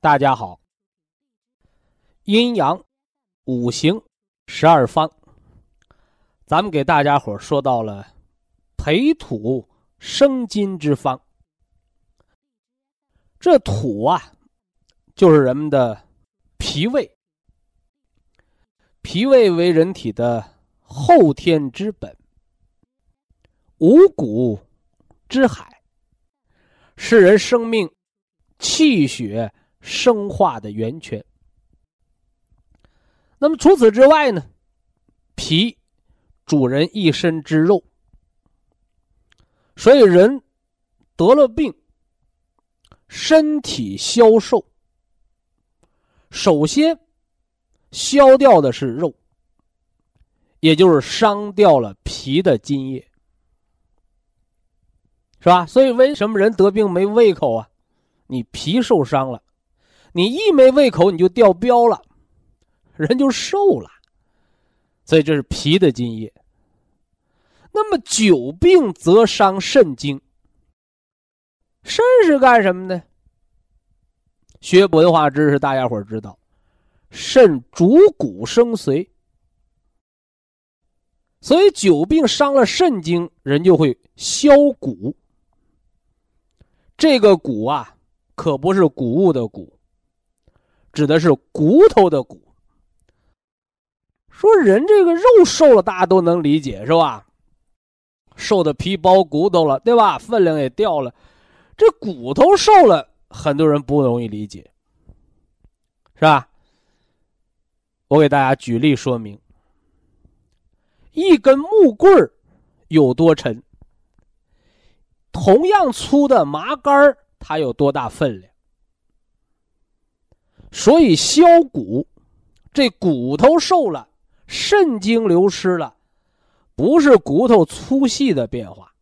大家好，阴阳五行十二方，咱们给大家伙说到了培土生金之方。这土啊，就是人们的脾胃，脾胃为人体的后天之本，五谷之海，是人生命气血。生化的源泉。那么除此之外呢？脾主人一身之肉，所以人得了病，身体消瘦，首先消掉的是肉，也就是伤掉了脾的津液，是吧？所以为什么人得病没胃口啊？你脾受伤了。你一没胃口，你就掉膘了，人就瘦了。所以这是脾的津液。那么久病则伤肾经。肾是干什么的？学文化知识，大家伙知道，肾主骨生髓。所以久病伤了肾经，人就会消骨。这个骨啊，可不是谷物的谷。指的是骨头的骨。说人这个肉瘦了，大家都能理解，是吧？瘦的皮包骨头了，对吧？分量也掉了，这骨头瘦了，很多人不容易理解，是吧？我给大家举例说明：一根木棍有多沉？同样粗的麻杆它有多大分量？所以消骨，这骨头瘦了，肾精流失了，不是骨头粗细的变化，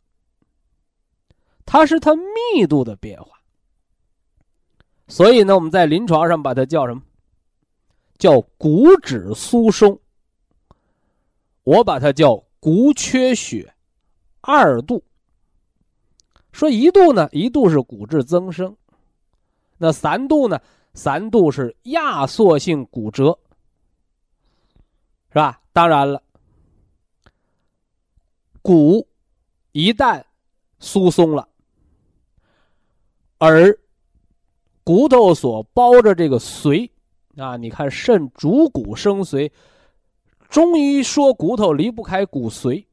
它是它密度的变化。所以呢，我们在临床上把它叫什么？叫骨质疏松。我把它叫骨缺血二度。说一度呢，一度是骨质增生，那三度呢？三度是压缩性骨折，是吧？当然了，骨一旦疏松了，而骨头所包着这个髓啊，你看肾主骨生髓，中医说骨头离不开骨髓，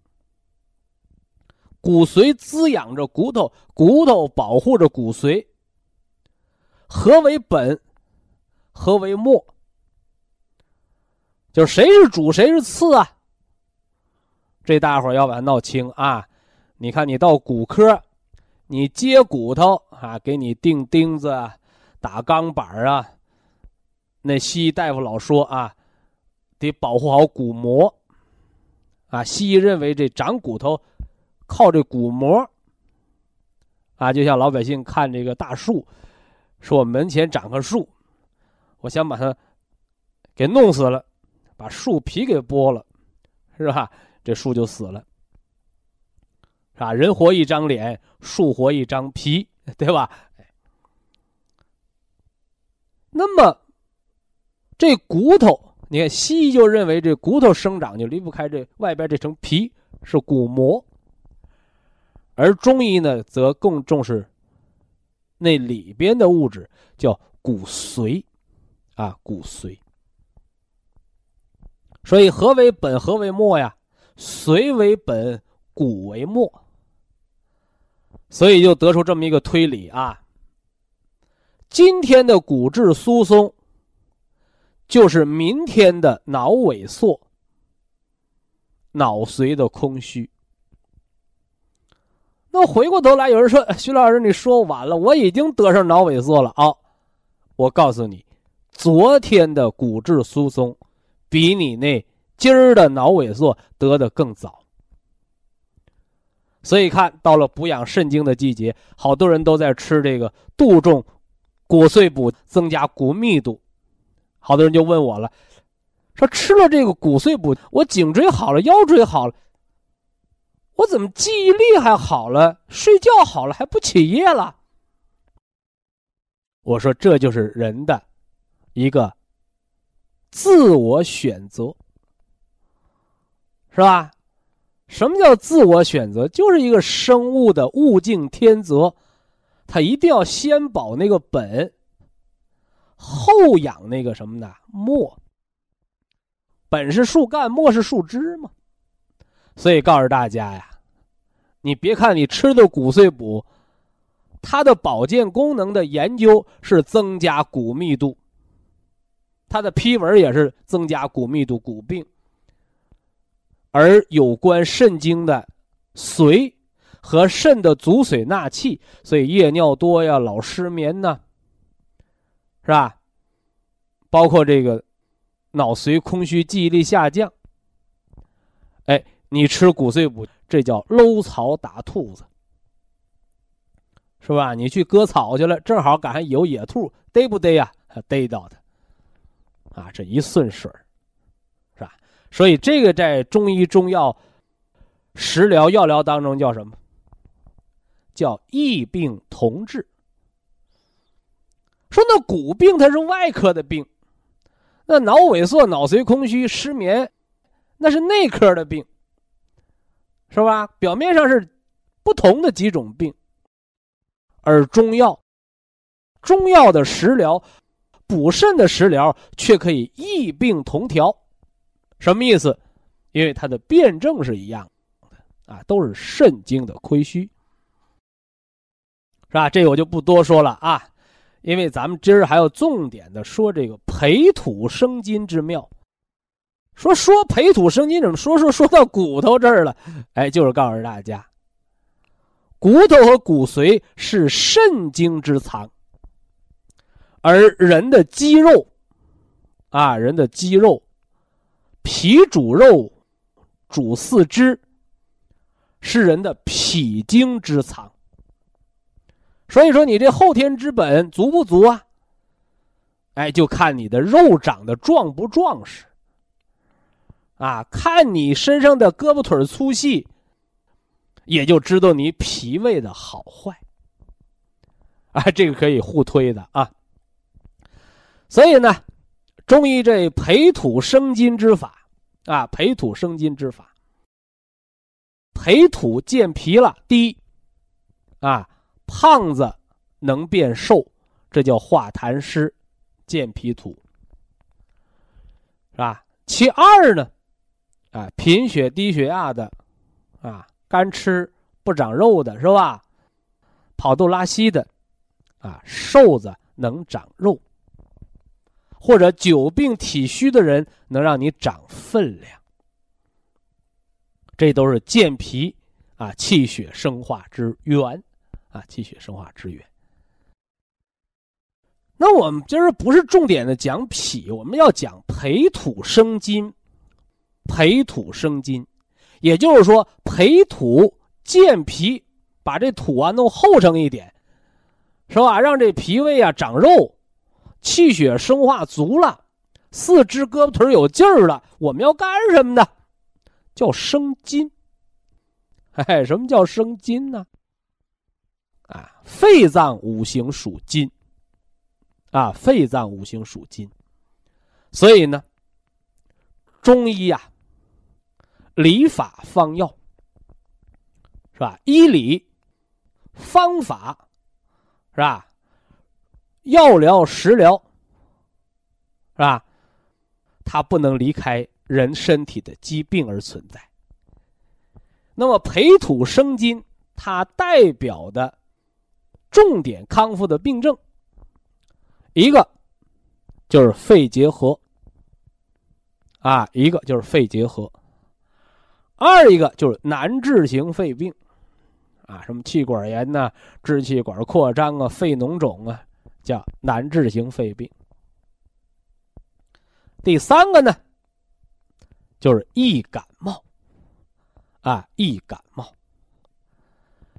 骨髓滋养着骨头，骨头保护着骨髓，何为本？何为末？就是谁是主，谁是次啊？这大伙要把它闹清啊！你看，你到骨科，你接骨头啊，给你钉钉子、啊打钢板啊。那西医大夫老说啊，得保护好骨膜啊。西医认为这长骨头靠这骨膜啊，就像老百姓看这个大树，说门前长棵树。我想把它给弄死了，把树皮给剥了，是吧？这树就死了，是吧？人活一张脸，树活一张皮，对吧？那么这骨头，你看西医就认为这骨头生长就离不开这外边这层皮是骨膜，而中医呢则更重视那里边的物质叫骨髓。啊，骨髓。所以何为本，何为末呀？髓为本，骨为末。所以就得出这么一个推理啊。今天的骨质疏松，就是明天的脑萎缩、脑髓的空虚。那回过头来，有人说：“徐老师，你说晚了，我已经得上脑萎缩了啊！”我告诉你，昨天的骨质疏松，比你那今儿的脑萎缩得的更早。所以看到了补养肾精的季节，好多人都在吃这个杜仲骨碎补，增加骨密度。好多人就问我了，说吃了这个骨碎补，我颈椎好了，腰椎好了。我怎么记忆力还好了，睡觉好了还不起夜了？我说这就是人的一个自我选择，是吧？什么叫自我选择？就是一个生物的物竞天择，它一定要先保那个本，后养那个什么呢？末。本是树干，末是树枝嘛。所以告诉大家呀，你别看你吃的骨碎补，它的保健功能的研究是增加骨密度，它的批文也是增加骨密度、骨病，而有关肾经的髓和肾的足水纳气，所以夜尿多呀、老失眠呐，是吧？包括这个脑髓空虚、记忆力下降，哎。你吃骨碎补，这叫搂草打兔子，是吧？你去割草去了，正好赶上有野兔，逮不逮呀？逮到的，啊，这一顺水是吧？所以这个在中医中药食疗药疗当中叫什么？叫异病同治。说那骨病它是外科的病，那脑萎缩、脑髓空虚、失眠，那是内科的病。是吧？表面上是不同的几种病，而中药、中药的食疗、补肾的食疗却可以异病同调。什么意思？因为它的辩证是一样的啊，都是肾经的亏虚，是吧？这个我就不多说了啊，因为咱们今儿还要重点的说这个培土生金之妙。说说培土生金怎么说说说到骨头这儿了？哎，就是告诉大家，骨头和骨髓是肾精之藏，而人的肌肉，啊，人的肌肉，脾主肉，主四肢，是人的脾经之藏。所以说，你这后天之本足不足啊？哎，就看你的肉长得壮不壮实。啊，看你身上的胳膊腿粗细，也就知道你脾胃的好坏。啊，这个可以互推的啊。所以呢，中医这培土生金之法啊，培土生金之法，培土健脾了。第一，啊，胖子能变瘦，这叫化痰湿，健脾土，是吧？其二呢？啊，贫血低血压的，啊，干吃不长肉的是吧？跑肚拉稀的，啊，瘦子能长肉，或者久病体虚的人能让你长分量，这都是健脾啊、气血生化之源，啊，气血生化之源。那我们今儿不是重点的讲脾，我们要讲培土生金。培土生金，也就是说培土健脾，把这土啊弄厚成一点，是吧？让这脾胃啊长肉，气血生化足了，四肢胳膊腿有劲儿了。我们要干什么呢？叫生津。哎，什么叫生津呢？啊，肺脏五行属金，啊，肺脏五行属金，所以呢，中医呀。理法方药，是吧？医理方法，是吧？药疗、食疗，是吧？它不能离开人身体的疾病而存在。那么培土生金，它代表的重点康复的病症，一个就是肺结核，啊，一个就是肺结核，二一个就是难治型肺病，啊，什么气管炎呐、支气管扩张啊、肺脓肿啊，叫难治型肺病。第三个呢，就是易感冒，啊，易感冒。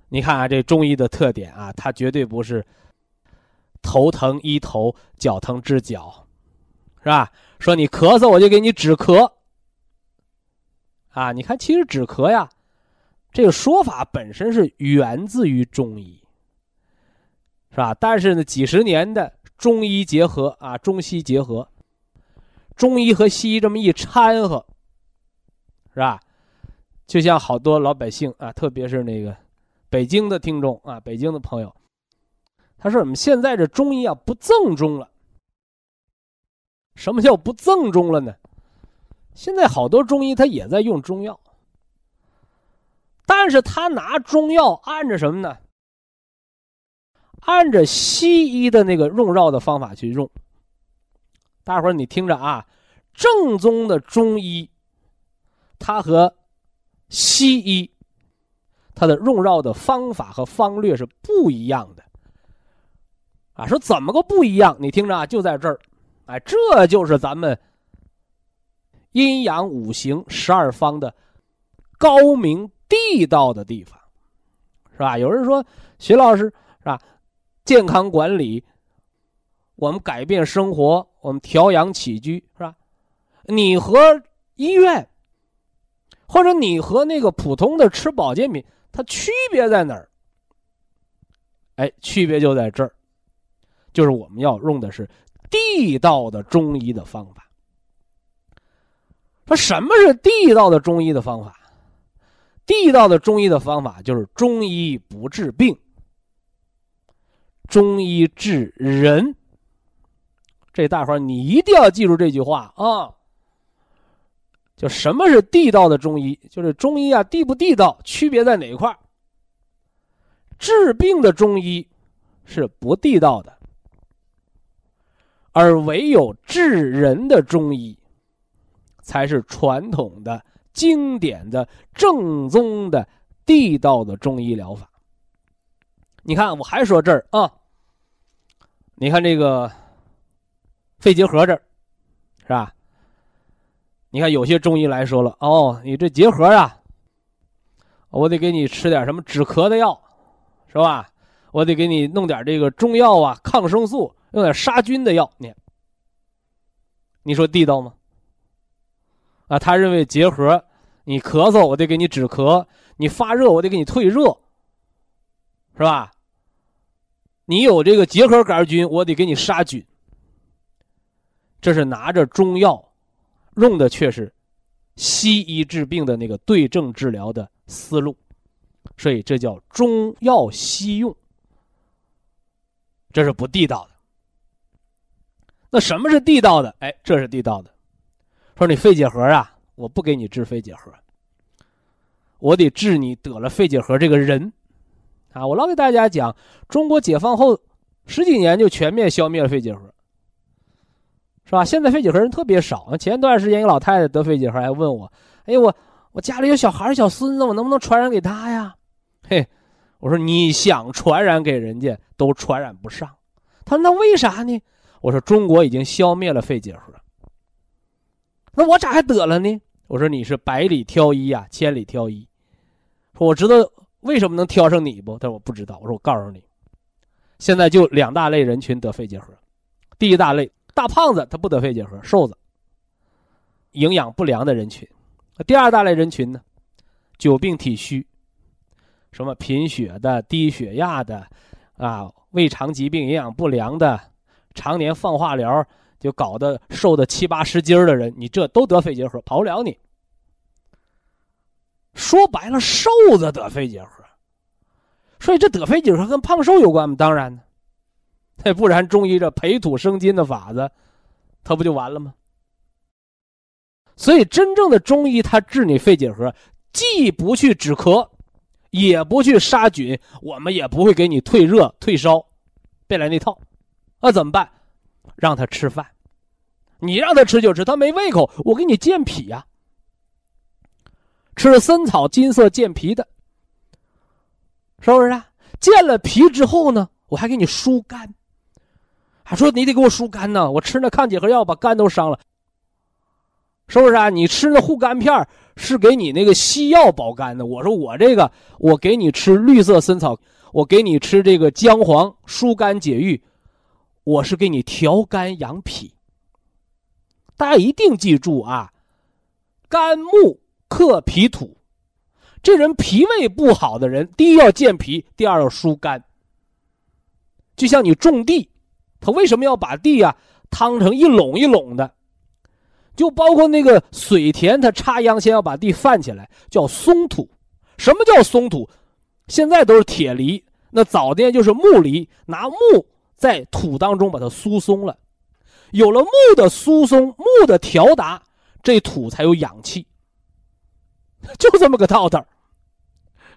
你看啊，这中医的特点啊，它绝对不是头疼医头，脚疼治脚，是吧？说你咳嗽，我就给你止咳。啊，你看，其实止咳呀，这个说法本身是源自于中医，是吧？但是呢，几十年的中医结合啊，中西结合。中医和西医这么一掺和，是吧？就像好多老百姓啊，特别是那个北京的听众啊，北京的朋友，他说：“我们现在这中医啊不正宗了。”什么叫不正宗了呢？现在好多中医他也在用中药，但是他拿中药按着什么呢？按着西医的那个用药的方法去用。大伙儿，你听着啊，正宗的中医，它和西医，它的用药的方法和方略是不一样的。啊，说怎么个不一样？你听着啊，就在这儿，哎，这就是咱们阴阳五行十二方的高明地道的地方，是吧？有人说，徐老师是吧？健康管理。我们改变生活，我们调养起居，是吧？你和医院，或者你和那个普通的吃保健品，它区别在哪儿？哎，区别就在这儿，就是我们要用的是地道的中医的方法。说什么是地道的中医的方法？地道的中医的方法就是中医不治病，中医治人。这大伙儿，你一定要记住这句话啊！就什么是地道的中医？就是中医啊，地不地道，区别在哪一块治病的中医是不地道的，而唯有治人的中医才是传统的、经典的、正宗的、地道的中医疗法。你看，我还说这儿啊，你看这个。肺结核这儿，是吧？你看有些中医来说了，哦，你这结核啊，我得给你吃点什么止咳的药，是吧？我得给你弄点这个中药啊，抗生素，用点杀菌的药。你，你说地道吗？啊，他认为结核，你咳嗽我得给你止咳，你发热我得给你退热，是吧？你有这个结核杆菌，我得给你杀菌。这是拿着中药，用的却是西医治病的那个对症治疗的思路，所以这叫中药西用，这是不地道的。那什么是地道的？哎，这是地道的。说你肺结核啊，我不给你治肺结核，我得治你得了肺结核这个人，啊，我老给大家讲，中国解放后十几年就全面消灭了肺结核。是吧？现在肺结核人特别少。前段时间一个老太太得肺结核，还问我：“哎，我我家里有小孩小孙子，我能不能传染给他呀？”嘿，我说你想传染给人家都传染不上。他说：“那为啥呢？”我说：“中国已经消灭了肺结核，那我咋还得了呢？”我说：“你是百里挑一呀，千里挑一。说我知道为什么能挑上你不？他说我不知道。我说我告诉你，现在就两大类人群得肺结核，第一大类。大胖子他不得肺结核，瘦子、营养不良的人群。第二大类人群呢，久病体虚，什么贫血的、低血压的，啊，胃肠疾病、营养不良的，常年放化疗就搞得瘦的七八十斤的人，你这都得肺结核，跑不了你。说白了，瘦子得肺结核，所以这得肺结核跟胖瘦有关吗？当然呢。那不然，中医这培土生金的法子，它不就完了吗？所以，真正的中医，它治你肺结核，既不去止咳，也不去杀菌，我们也不会给你退热退烧，别来那套。那怎么办？让他吃饭，你让他吃就吃，他没胃口，我给你健脾呀。吃了参草，金色健脾的，是不是啊？健了脾之后呢，我还给你疏肝。还说你得给我疏肝呢，我吃那抗结核药把肝都伤了，是不是啊？你吃那护肝片是给你那个西药保肝的，我说我这个我给你吃绿色参草，我给你吃这个姜黄疏肝解郁，我是给你调肝养脾。大家一定记住啊，肝木克脾土，这人脾胃不好的人，第一要健脾，第二要疏肝。就像你种地。他为什么要把地呀趟成一垄一垄的？就包括那个水田，他插秧先要把地泛起来，叫松土。什么叫松土？现在都是铁犁，那早年就是木犁，拿木在土当中把它疏松了。有了木的疏松，木的调达，这土才有氧气。就这么个道道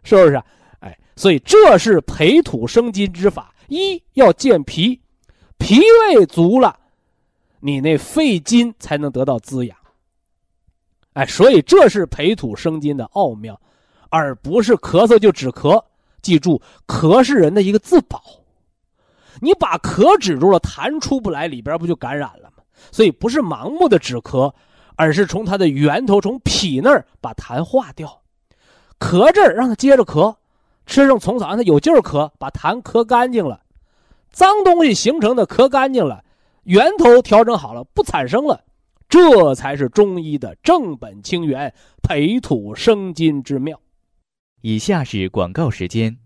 是不是？哎，所以这是培土生金之法，一要健脾。脾胃足了，你那肺金才能得到滋养。哎，所以这是培土生金的奥妙，而不是咳嗽就止咳。记住，咳是人的一个自保，你把咳止住了，痰出不来，里边不就感染了吗？所以不是盲目的止咳，而是从它的源头，从脾那儿把痰化掉。咳这儿让它接着咳，吃上虫草让它有劲儿咳，把痰咳干净了。脏东西形成的咳干净了，源头调整好了，不产生了，这才是中医的正本清源、培土生金之妙。以下是广告时间。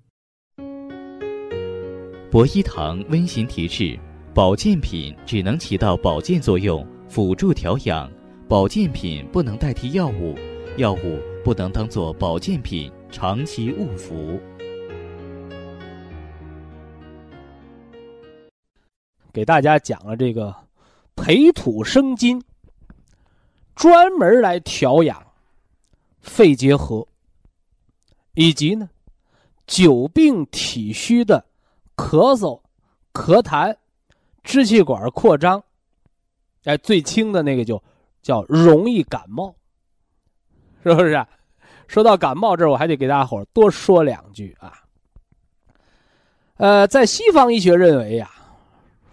博一堂温馨提示：保健品只能起到保健作用，辅助调养；保健品不能代替药物，药物不能当做保健品长期误服。给大家讲了这个培土生金，专门来调养肺结核，以及呢久病体虚的咳嗽、咳痰、支气管扩张，哎，最轻的那个就叫容易感冒，是不是？啊说到感冒这儿，我还得给大家伙多说两句啊。呃，在西方医学认为呀。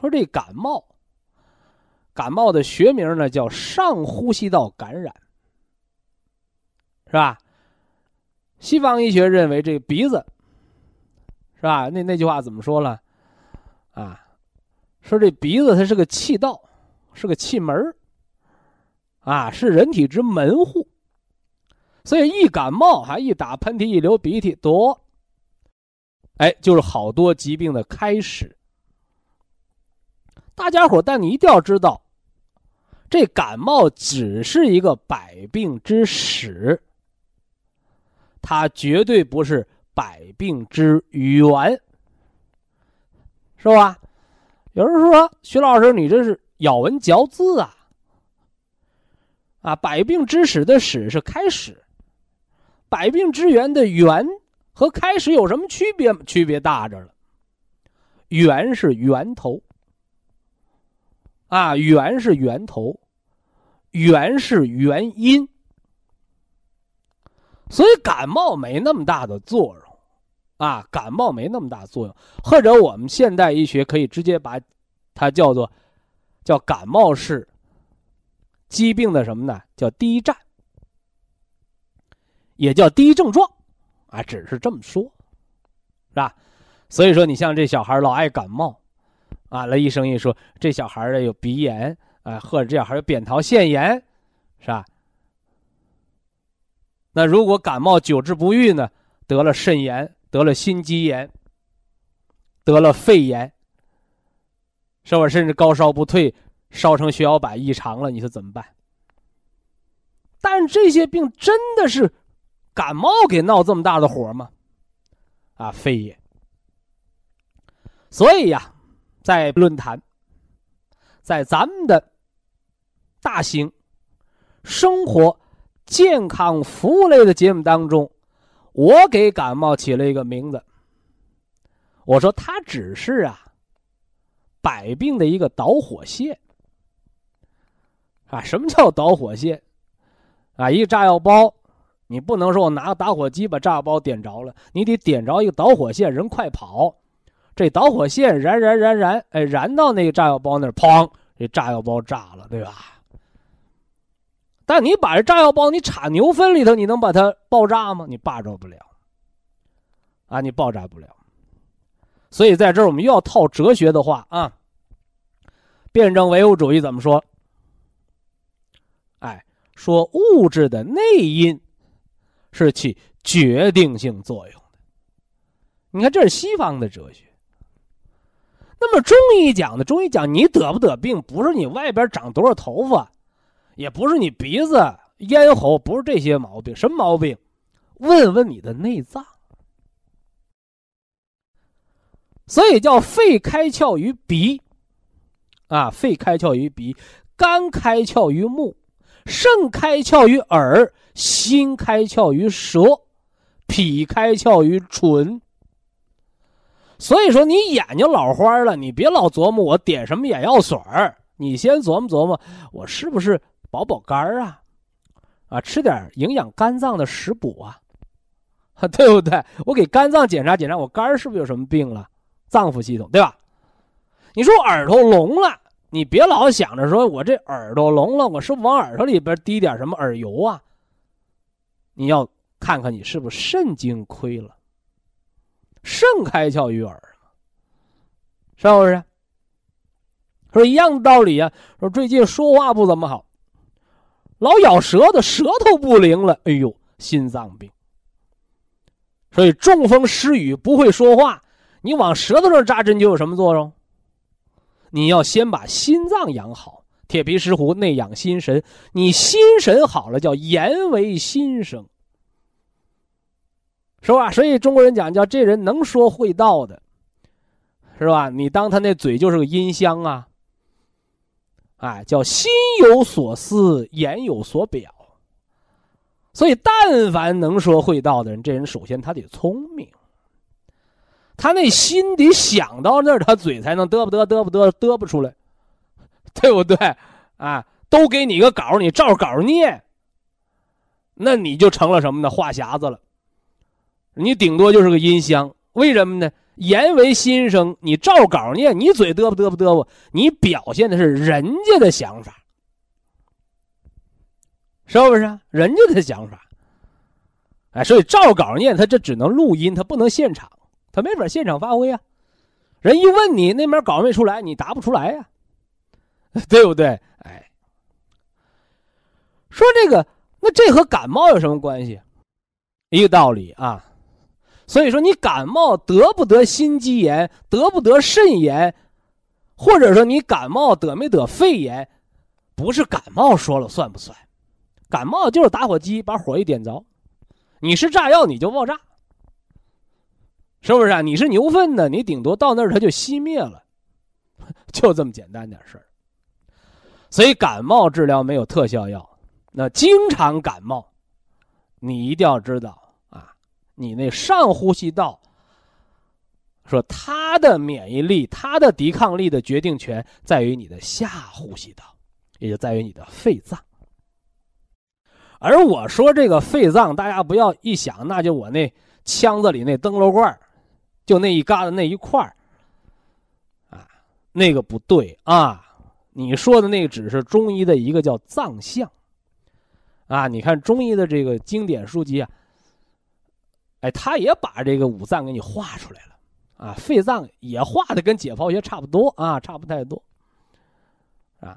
说这感冒，感冒的学名呢叫上呼吸道感染，是吧？西方医学认为这鼻子，是吧？那那句话怎么说了？啊，说这鼻子它是个气道，是个气门啊，是人体之门户。所以一感冒，还一打喷嚏，一流鼻涕，多，哎，就是好多疾病的开始。大家伙，但你一定要知道，这感冒只是一个百病之始，它绝对不是百病之源，是吧？有人说徐老师，你这是咬文嚼字啊！啊，百病之始的始是开始，百病之源的源和开始有什么区别？区别大着了，源是源头。啊，源是源头，源是原因，所以感冒没那么大的作用，啊，感冒没那么大作用，或者我们现代医学可以直接把它叫做叫感冒是疾病的什么呢？叫第一站，也叫第一症状，啊，只是这么说，是吧？所以说，你像这小孩老爱感冒。啊，那医生一说，这小孩儿有鼻炎啊，或者这小孩有扁桃腺炎，是吧？那如果感冒久治不愈呢，得了肾炎，得了心肌炎，得了肺炎，是不？甚至高烧不退，烧成血小板异常了，你说怎么办？但这些病真的是感冒给闹这么大的火吗？啊，非也。所以呀。在论坛，在咱们的大型生活健康服务类的节目当中，我给感冒起了一个名字。我说它只是啊，百病的一个导火线。啊，什么叫导火线？啊，一个炸药包，你不能说我拿个打火机把炸药包点着了，你得点着一个导火线，人快跑。这导火线燃燃燃燃，哎，燃到那个炸药包那儿，砰，这炸药包炸了，对吧？但你把这炸药包你插牛粪里头，你能把它爆炸吗？你爆炸不了，啊，你爆炸不了。所以在这儿我们又要套哲学的话啊，辩证唯物主义怎么说？说物质的内因是起决定性作用的。你看，这是西方的哲学。那么中医讲的，中医讲你得不得病，不是你外边长多少头发，也不是你鼻子、咽喉，不是这些毛病，什么毛病？问问你的内脏。所以叫肺开窍于鼻，啊，肺开窍于鼻，肝开窍于目，肾开窍于耳，心开窍于舌，脾开窍于唇。所以说，你眼睛老花了，你别老琢磨我点什么眼药水儿，你先琢磨琢磨，我是不是保保肝儿啊？啊，吃点营养肝脏的食补啊，对不对？我给肝脏检查检查，我肝儿是不是有什么病了？脏腑系统，对吧？你说我耳朵聋了，你别老想着说我这耳朵聋了，我是往耳朵里边滴点什么耳油啊？你要看看你是不是肾经亏了。肾开窍于耳，是不是？说一样的道理啊。说最近说话不怎么好，老咬舌头，舌头不灵了。哎呦，心脏病。所以中风失语不会说话，你往舌头上扎针灸有什么作用？你要先把心脏养好，铁皮石斛内养心神，你心神好了，叫言为心声。是吧？所以中国人讲叫这人能说会道的，是吧？你当他那嘴就是个音箱啊，哎，叫心有所思，言有所表。所以，但凡能说会道的人，这人首先他得聪明，他那心得想到那儿，他嘴才能嘚不嘚嘚不嘚嘚不出来，对不对？啊，都给你个稿，你照稿念，那你就成了什么呢？话匣子了。你顶多就是个音箱，为什么呢？言为心声，你照稿念，你嘴嘚啵嘚啵嘚啵，你表现的是人家的想法，是不是？人家的想法。哎，所以照稿念，他这只能录音，他不能现场，他没法现场发挥啊。人一问你那边稿没出来，你答不出来呀，对不对？哎，说这个，那这和感冒有什么关系？一个道理啊。所以说，你感冒得不得心肌炎，得不得肾炎，或者说你感冒得没得肺炎，不是感冒说了算不算？感冒就是打火机把火一点着，你是炸药你就爆炸，是不是啊？你是牛粪呢，你顶多到那儿它就熄灭了，就这么简单点事儿。所以感冒治疗没有特效药，那经常感冒，你一定要知道啊。你那上呼吸道，说它的免疫力、它的抵抗力的决定权在于你的下呼吸道，也就在于你的肺脏。而我说这个肺脏，大家不要一想，那就我那腔子里那灯笼罐儿就那一疙瘩那一块儿啊，那个不对啊。你说的那个只是中医的一个叫脏象，啊，你看中医的这个经典书籍啊。哎，他也把这个五脏给你画出来了，啊，肺脏也画的跟解剖学差不多啊，差不太多，啊，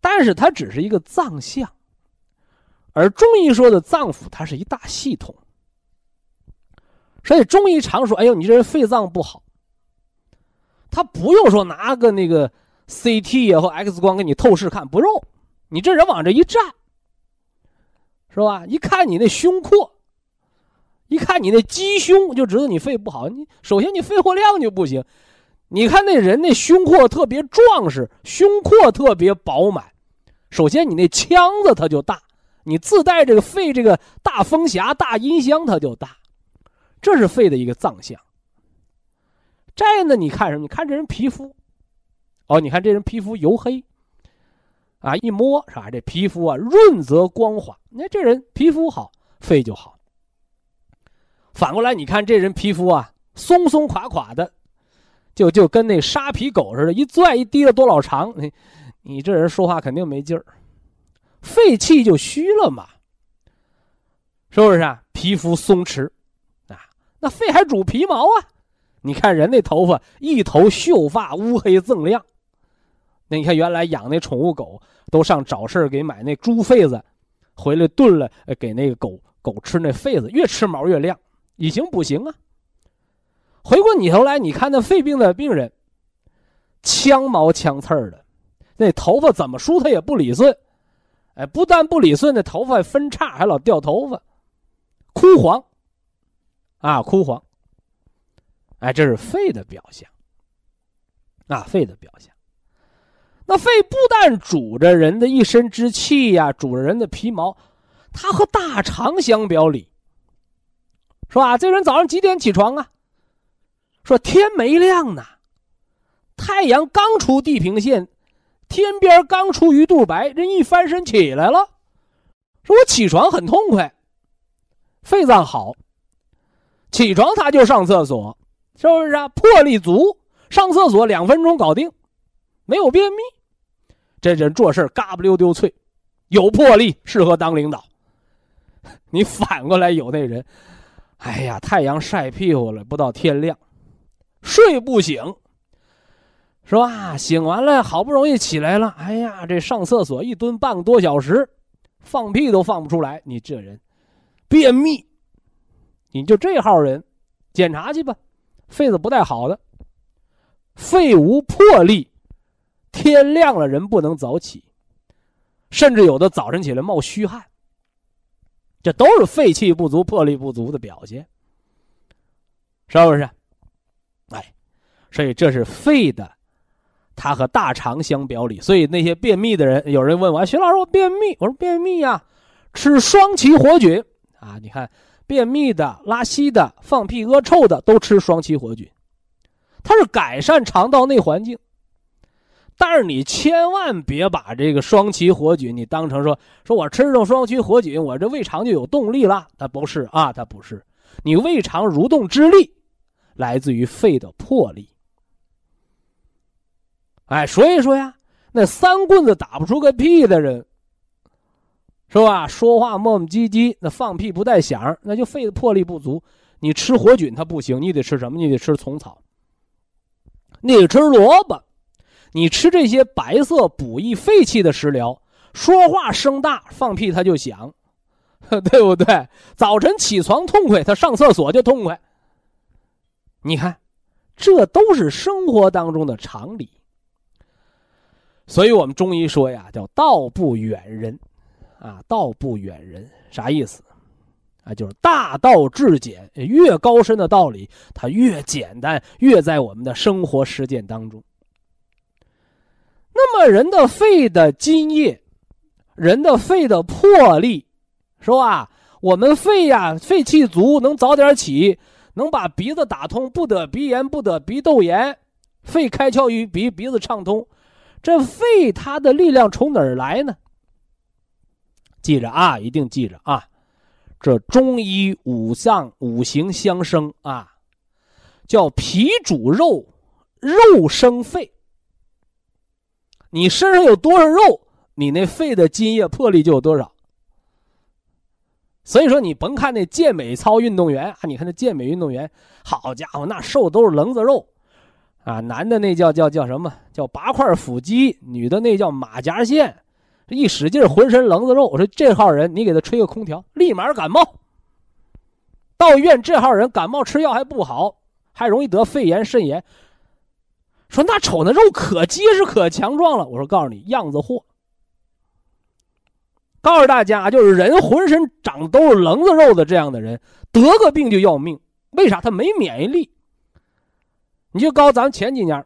但是它只是一个脏象，而中医说的脏腑，它是一大系统，所以中医常说，哎呦，你这人肺脏不好，他不用说拿个那个 CT 呀或 X 光给你透视看，不用，你这人往这一站，是吧？一看你那胸廓。一看你那鸡胸，就知道你肺不好。你首先你肺活量就不行。你看那人那胸廓特别壮实，胸廓特别饱满，首先你那腔子它就大，你自带这个肺这个大风匣、大音箱它就大，这是肺的一个脏象。再呢，你看什么？你看这人皮肤，哦，你看这人皮肤黝黑，啊，一摸是吧？这皮肤啊润泽光滑，那这人皮肤好，肺就好。反过来，你看这人皮肤啊松松垮垮的，就就跟那沙皮狗似的，一拽一提了多老长，你 你这人说话肯定没劲儿，肺气就虚了嘛，是不是啊？皮肤松弛，那肺还主皮毛啊。你看人那头发一头秀发乌黑锃亮，那你看原来养那宠物狗都上早市给买那猪肺子，回来炖了给那个狗狗吃那肺子，越吃毛越亮，以形补形啊。回过你头来，你看那肺病的病人，枪毛枪刺儿的，那头发怎么梳它也不理顺，哎，不但不理顺，那头发还分叉还老掉头发，枯黄，啊，枯黄。哎，这是肺的表象。啊，肺的表象。那肺不但主着人的一身之气呀，主着人的皮毛，它和大肠相表里，是吧？这人早上几点起床啊？说天没亮呢，太阳刚出地平线，天边刚出鱼肚白，人一翻身起来了，说我起床很痛快，肺脏好，起床他就上厕所。是不是啊？魄力足，上厕所两分钟搞定，没有便秘，这人做事嘎不溜丢脆，有魄力，适合当领导。你反过来有那人，哎呀，太阳晒屁股了，不到天亮，睡不醒，是吧？醒完了，好不容易起来了，哎呀，这上厕所一蹲半个多小时，放屁都放不出来，你这人，便秘，你就这号人，检查去吧。肺子不太好的，肺无魄力，天亮了人不能早起，甚至有的早晨起来冒虚汗，这都是肺气不足、魄力不足的表现，是不是？哎，所以这是肺的，它和大肠相表里。所以那些便秘的人，有人问我：“徐老师，我便秘。”我说：“便秘呀，吃双歧活菌啊，你看。”便秘的、拉稀的、放屁恶臭的都吃双歧活菌，它是改善肠道内环境。但是你千万别把这个双歧活菌你当成说说我吃上双歧活菌，我这胃肠就有动力了。它不是啊，它不是。你胃肠蠕动之力来自于肺的魄力。哎，所以说呀，那三棍子打不出个屁的人。是吧？说话磨磨唧唧，那放屁不带响，那就肺的魄力不足。你吃活菌它不行，你得吃什么？你得吃虫草，你得吃萝卜，你吃这些白色补益肺气的食疗，说话声大，放屁它就响，对不对？早晨起床痛快，他上厕所就痛快。你看，这都是生活当中的常理。所以我们中医说呀，叫道不远人。啊，道不远人，啥意思？啊，就是大道至简，越高深的道理，它越简单，越在我们的生活实践当中。那么，人的肺的津液，人的肺的魄力，是吧？我们肺呀，肺气足，能早点起，能把鼻子打通，不得鼻炎，不得鼻窦炎，肺开窍于鼻，鼻子畅通。这肺它的力量从哪儿来呢？记着啊，一定记着啊！这中医五脏五行相生啊，叫脾主肉，肉生肺。你身上有多少肉，你那肺的津液魄力就有多少。所以说，你甭看那健美操运动员啊，你看那健美运动员，好家伙，那瘦都是棱子肉啊！男的那叫叫叫什么？叫八块腹肌，女的那叫马甲线。这一使劲，浑身棱子肉。我说这号人，你给他吹个空调，立马感冒。到医院，这号人感冒吃药还不好，还容易得肺炎、肾炎。说那瞅那肉可结实、可强壮了。我说告诉你，样子货。告诉大家，就是人浑身长都是棱子肉的这样的人，得个病就要命。为啥？他没免疫力。你就告诉咱前几年，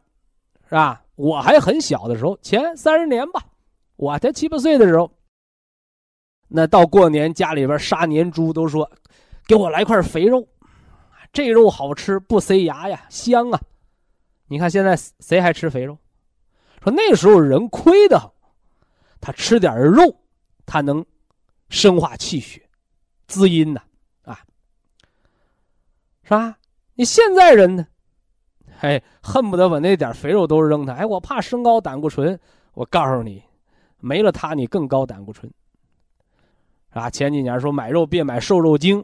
是吧？我还很小的时候，前三十年吧。我才七八岁的时候，那到过年家里边杀年猪都说，给我来块肥肉，这肉好吃不塞牙呀，香啊！你看现在谁还吃肥肉？说那时候人亏的，他吃点肉，他能生化气血，滋阴呐，啊，是吧？你现在人呢？哎，恨不得把那点肥肉都扔他。哎，我怕升高胆固醇。我告诉你，没了它，你更高胆固醇。啊，前几年说买肉别买瘦肉精，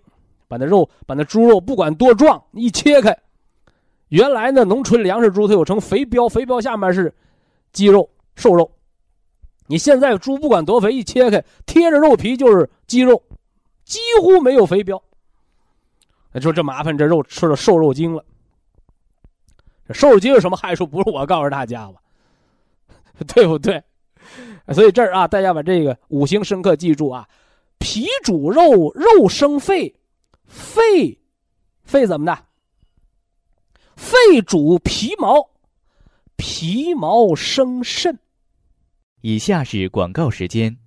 把那肉，把那猪肉不管多壮，一切开，原来呢农村粮食猪它有成肥膘，肥膘下面是肌肉瘦肉。你现在猪不管多肥，一切开贴着肉皮就是肌肉，几乎没有肥膘。那说这麻烦，这肉吃了瘦肉精了。瘦肉精有什么害处？不是我告诉大家吧，对不对？所以这儿啊，大家把这个五行深刻记住啊：脾主肉，肉生肺，肺肺怎么的？肺主皮毛，皮毛生肾。以下是广告时间。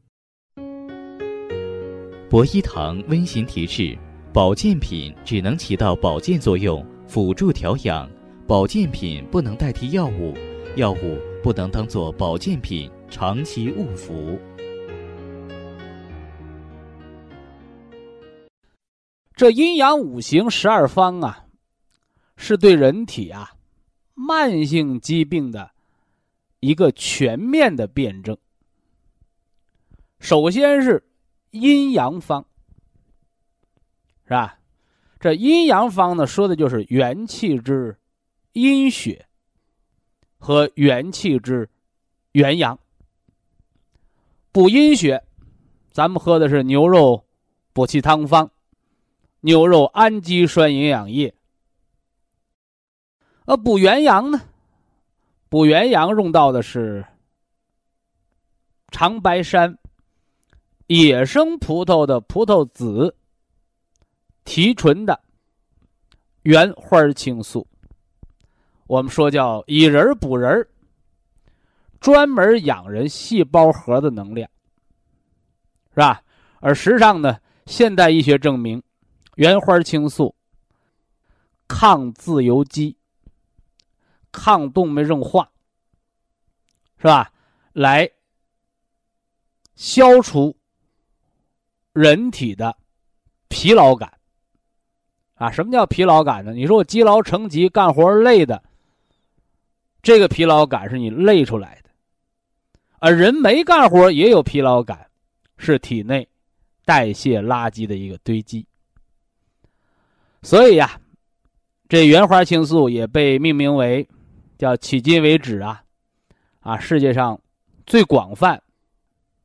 博一堂温馨提示：保健品只能起到保健作用，辅助调养。保健品不能代替药物，药物不能当做保健品长期误服。这阴阳五行十二方啊，是对人体啊慢性疾病的一个全面的辩证。首先是阴阳方，是吧？这阴阳方呢，说的就是元气之。阴血和元气之元阳，补阴血，咱们喝的是牛肉补气汤方，牛肉氨基酸营养液。呃，补元阳呢，补元阳用到的是长白山野生葡萄的葡萄籽提纯的原花青素。我们说叫以人补人专门养人细胞核的能量，是吧？而实际上呢，现代医学证明，原花青素抗自由基、抗动脉硬化，是吧？来消除人体的疲劳感。啊，什么叫疲劳感呢？你说我积劳成疾，干活累的。这个疲劳感是你累出来的，而人没干活也有疲劳感，是体内代谢垃圾的一个堆积。所以呀，这原花青素也被命名为叫迄今为止啊，啊世界上最广泛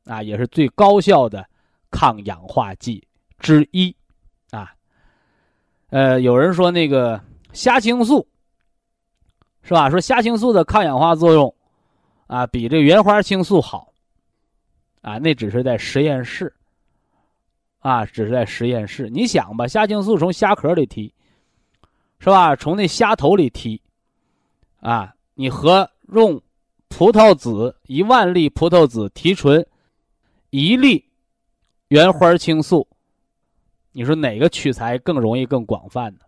啊也是最高效的抗氧化剂之一啊。呃，有人说那个虾青素。是吧？说虾青素的抗氧化作用，啊，比这原花青素好，啊，那只是在实验室，啊，只是在实验室。你想吧，虾青素从虾壳里提，是吧？从那虾头里提，啊，你和用葡萄籽一万粒葡萄籽提纯一粒原花青素，你说哪个取材更容易、更广泛呢？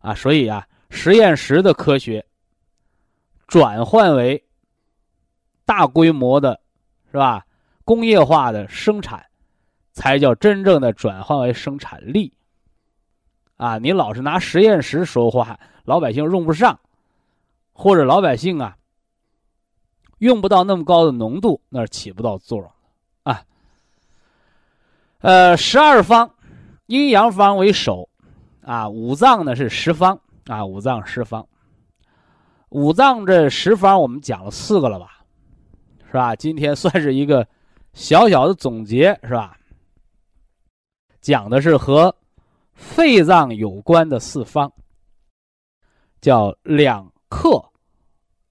啊，所以啊，实验室的科学。转换为大规模的，是吧？工业化的生产，才叫真正的转换为生产力。啊，你老是拿实验室说话，老百姓用不上，或者老百姓啊用不到那么高的浓度，那是起不到作用啊。呃，十二方，阴阳方为首，啊，五脏呢是十方，啊，五脏十方。五脏这十方，我们讲了四个了吧，是吧？今天算是一个小小的总结，是吧？讲的是和肺脏有关的四方，叫两克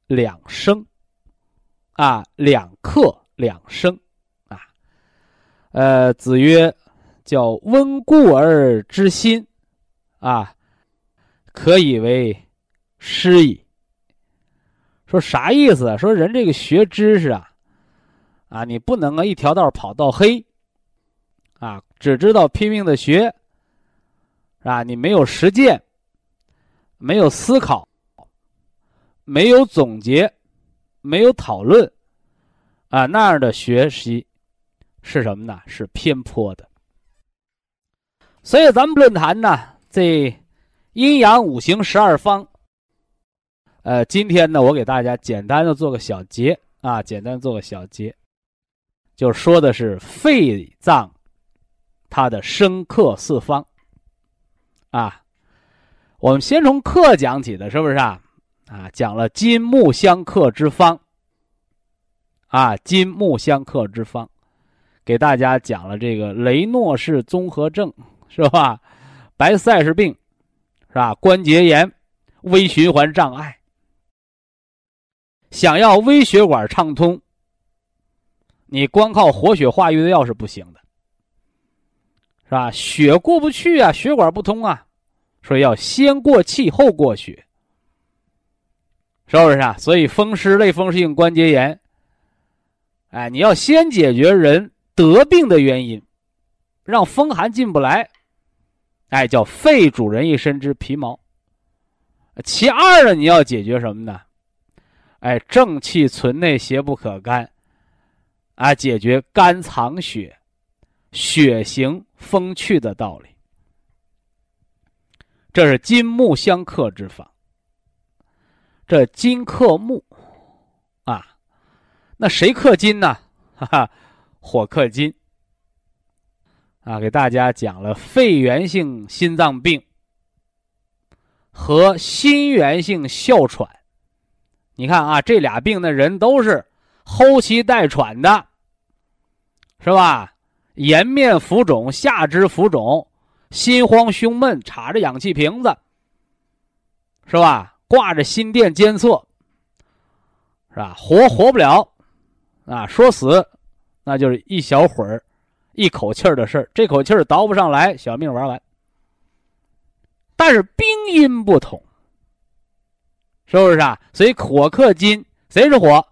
两升，啊，两克两升，啊，呃，子曰：“叫温故而知新，啊，可以为师矣。”说啥意思？说人这个学知识啊，啊，你不能啊一条道跑到黑，啊，只知道拼命的学，是吧？你没有实践，没有思考，没有总结，没有讨论，啊，那样的学习是什么呢？是偏颇的。所以咱们论坛呢，这阴阳五行十二方，呃，今天呢，我给大家简单的做个小结啊，简单做个小结。就说的是肺脏，它的生克四方。啊，我们先从克讲起的，是不是啊？啊，讲了金木相克之方。啊，金木相克之方，给大家讲了这个雷诺氏综合症，是吧？白塞氏病，是吧？关节炎、微循环障碍，想要微血管畅通。你光靠活血化瘀的药是不行的，是吧？血过不去啊，血管不通啊，所以要先过气后过血，是不是啊？所以风湿类风湿性关节炎，哎，你要先解决人得病的原因，让风寒进不来，哎，叫肺主人一身之皮毛。其二呢，你要解决什么呢？哎，正气存内，邪不可干。啊，解决肝藏血、血行风去的道理，这是金木相克之法。这金克木，啊，那谁克金呢？哈哈，火克金。啊，给大家讲了肺源性心脏病和心源性哮喘。你看啊，这俩病的人都是。后期带喘的，是吧？颜面浮肿，下肢浮肿，心慌胸闷，插着氧气瓶子，是吧？挂着心电监测，是吧？活活不了，啊，说死，那就是一小会儿，一口气儿的事儿。这口气儿倒不上来，小命玩完。但是病因不同，是不是啊？所以火克金，谁是火？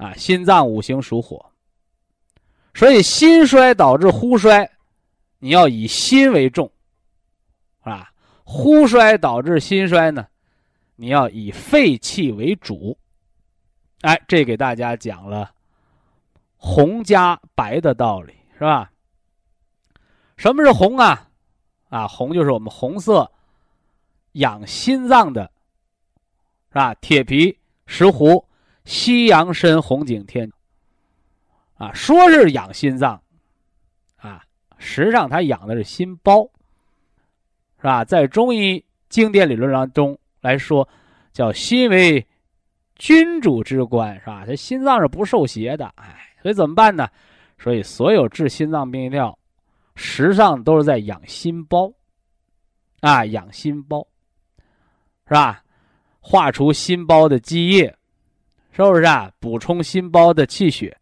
啊，心脏五行属火，所以心衰导致呼衰，你要以心为重，啊，呼衰导致心衰呢，你要以肺气为主。哎，这给大家讲了红加白的道理，是吧？什么是红啊？啊，红就是我们红色养心脏的，是吧？铁皮石斛。西洋参、红景天，啊，说是养心脏，啊，实际上它养的是心包，是吧？在中医经典理论当中来说，叫心为君主之官，是吧？这心脏是不受邪的，哎，所以怎么办呢？所以所有治心脏病的药，实际上都是在养心包，啊，养心包，是吧？化除心包的积液。是不是啊？补充心包的气血，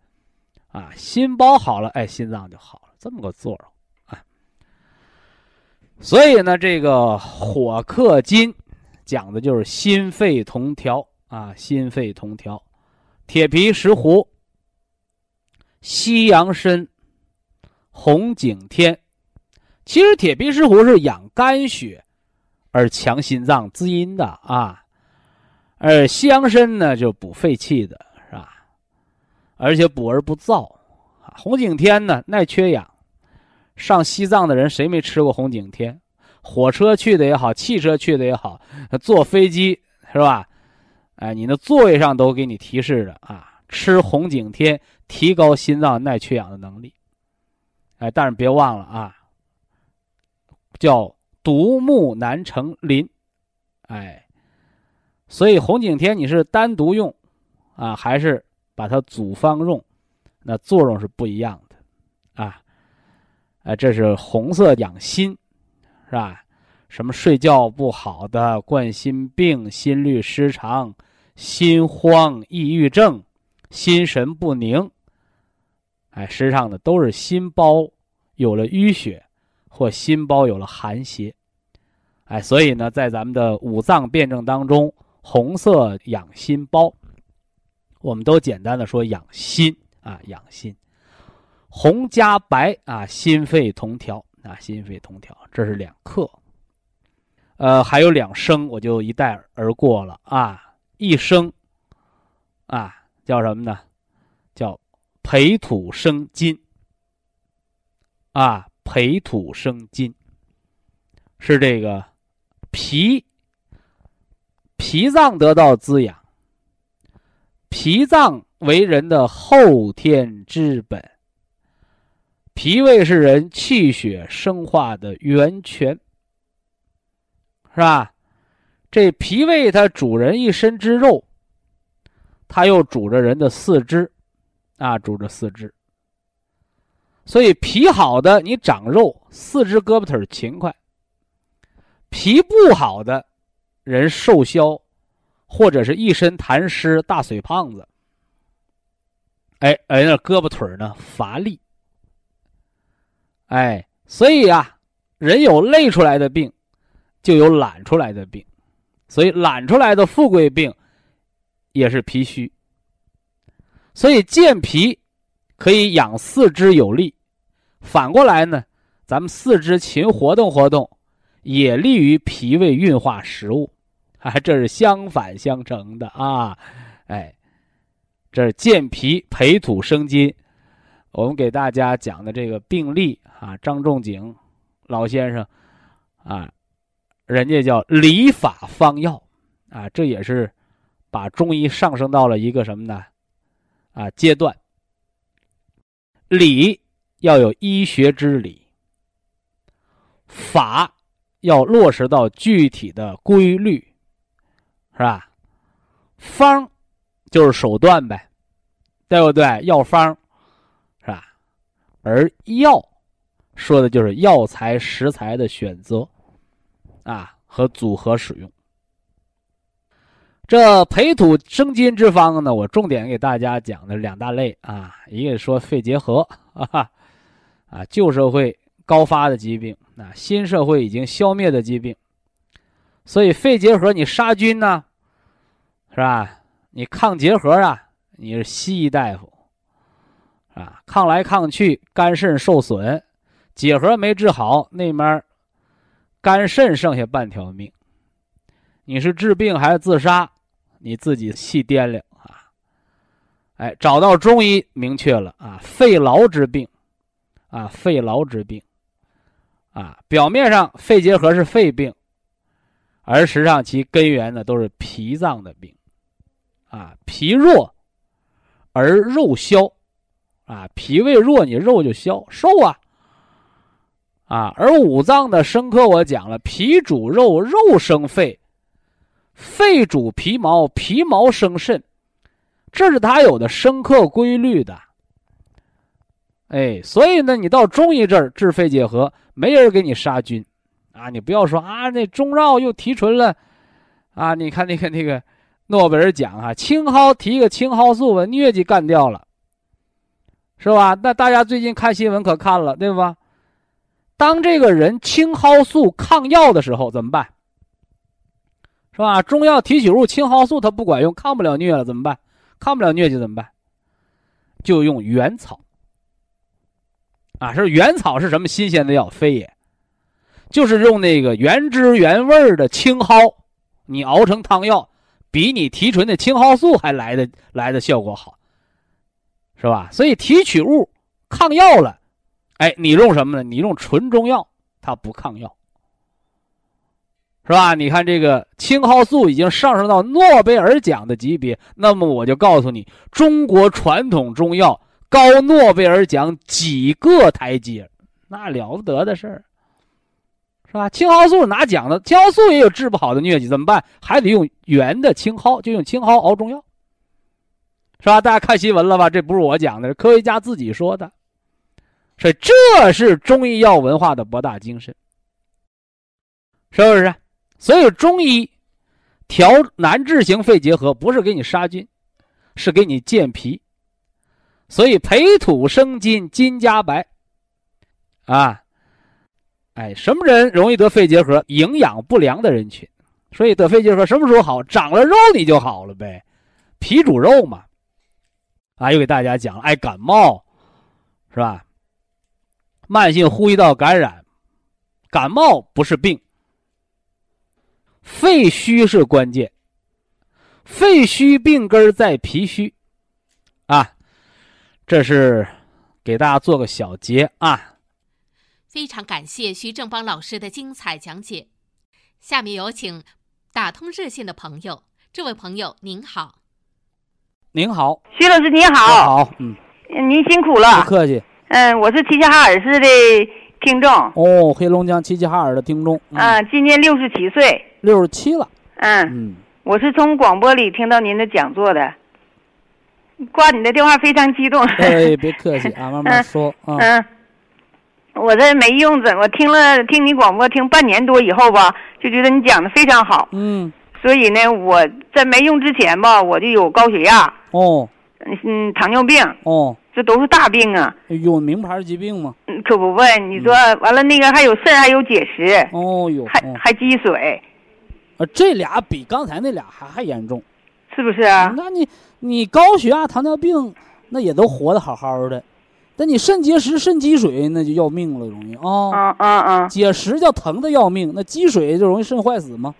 啊，心包好了，哎，心脏就好了，这么个作用啊。所以呢，这个火克金，讲的就是心肺同调啊，心肺同调。铁皮石斛、西洋参、红景天，其实铁皮石斛是养肝血而强心脏滋阴的啊。而西洋参呢，就补肺气的，是吧？而且补而不燥。红景天呢，耐缺氧。上西藏的人谁没吃过红景天？火车去的也好，汽车去的也好，坐飞机是吧？哎，你的座位上都给你提示着啊，吃红景天提高心脏耐缺氧的能力。哎，但是别忘了啊，叫独木难成林，哎。所以红景天你是单独用，啊，还是把它组方用，那作用是不一样的，啊，啊，这是红色养心，是吧？什么睡觉不好的、冠心病、心律失常、心慌、抑郁症、心神不宁，哎，实际上呢都是心包有了淤血，或心包有了寒邪，哎，所以呢，在咱们的五脏辩证当中。红色养心包，我们都简单的说养心啊。养心。红加白啊，心肺同调啊，心肺同调，这是两克。呃，还有两升，我就一带而过了啊。一升啊，叫什么呢？叫培土生金啊，培土生金是这个脾脾脏得到滋养，脾脏为人的后天之本。脾胃是人气血生化的源泉，是吧？这脾胃它主人一身之肉，它又主着人的四肢，啊，主着四肢。所以脾好的，你长肉，四肢胳膊腿勤快；脾不好的，人瘦削，或者是一身痰湿、大水胖子。哎，哎，那胳膊腿呢乏力。哎，所以啊，人有累出来的病，就有懒出来的病，所以懒出来的富贵病，也是脾虚。所以健脾可以养四肢有力，反过来呢，咱们四肢勤活动活动，也利于脾胃运化食物，啊，这是相反相成的啊，哎，这是健脾培土生金。我们给大家讲的这个病例啊，张仲景老先生啊，人家叫理法方药啊，这也是把中医上升到了一个什么呢？啊，阶段。理要有医学之理，法要落实到具体的规律，是吧？方就是手段呗，对不对？药方是吧。而药，说的就是药材食材的选择，啊和组合使用。这培土生金之方呢，我重点给大家讲的两大类啊，一个说肺结核啊，啊旧社会高发的疾病，啊新社会已经消灭的疾病，所以肺结核你杀菌呢，是吧？你抗结核啊，你是西医大夫。啊，抗来抗去，肝肾受损，结核没治好，那面肝肾剩下半条命。你是治病还是自杀？你自己细掂量啊！哎，找到中医明确了啊，肺痨之病，啊，肺痨之病，啊，表面上肺结核是肺病，而实际上其根源呢都是脾脏的病，啊，脾弱而肉消。啊，脾胃弱，你肉就消瘦啊。啊，而五脏的生科我讲了，脾主肉，肉生肺；肺主皮毛，皮毛生肾，这是它有的生克规律的。哎，所以呢，你到中医这儿治肺结核，没人给你杀菌，啊，你不要说啊，那中药又提纯了，啊，你看那个那个诺贝尔奖啊，青蒿提个青蒿素把疟疾干掉了。是吧？那大家最近看新闻可看了，对吧？当这个人青蒿素抗药的时候怎么办？是吧？中药提取物青蒿素它不管用，抗不了疟了怎么办？抗不了疟疾怎么办？就用原草。啊，是原草是什么新鲜的药？非也，就是用那个原汁原味的青蒿，你熬成汤药，比你提纯的青蒿素还来的来的效果好。是吧？所以提取物抗药了，哎，你用什么呢？你用纯中药，它不抗药，是吧？你看这个青蒿素已经上升到诺贝尔奖的级别，那么我就告诉你，中国传统中药高诺贝尔奖几个台阶，那了不得的事儿，是吧？青蒿素拿奖的，青蒿素也有治不好的疟疾，怎么办？还得用原的青蒿，就用青蒿熬中药。是吧？大家看新闻了吧？这不是我讲的，是科学家自己说的。所以这是中医药文化的博大精深，是不是？所以中医调难治型肺结核，不是给你杀菌，是给你健脾。所以培土生金，金加白。啊，哎，什么人容易得肺结核？营养不良的人群。所以得肺结核什么时候好？长了肉你就好了呗，脾主肉嘛。啊，又给大家讲了，哎，感冒是吧？慢性呼吸道感染，感冒不是病，肺虚是关键。肺虚病根在脾虚，啊，这是给大家做个小结啊。非常感谢徐正邦老师的精彩讲解。下面有请打通热线的朋友，这位朋友您好。您好，徐老师您好，好，嗯，您辛苦了，不客气。嗯，我是齐齐哈尔市的听众，哦，黑龙江齐齐哈尔的听众，啊，今年六十七岁，六十七了，嗯，嗯，我是从广播里听到您的讲座的，挂你的电话非常激动，哎，别客气啊，慢慢说 啊，嗯，我这没用着，我听了听你广播听半年多以后吧，就觉得你讲的非常好，嗯，所以呢，我在没用之前吧，我就有高血压，哦，嗯，糖尿病，哦，这都是大病啊，有名牌疾病吗？嗯可不呗，你说完了那个还有肾还有结石，哦哟，还哦。还积水，呃，这俩比刚才那俩还还严重。是不是啊？那你你高血压、糖尿病，那也都活得好好的，但你肾结石、肾积水，那就要命了，容易啊。啊啊啊，结石叫疼的要命，那积水就容易肾坏死吗？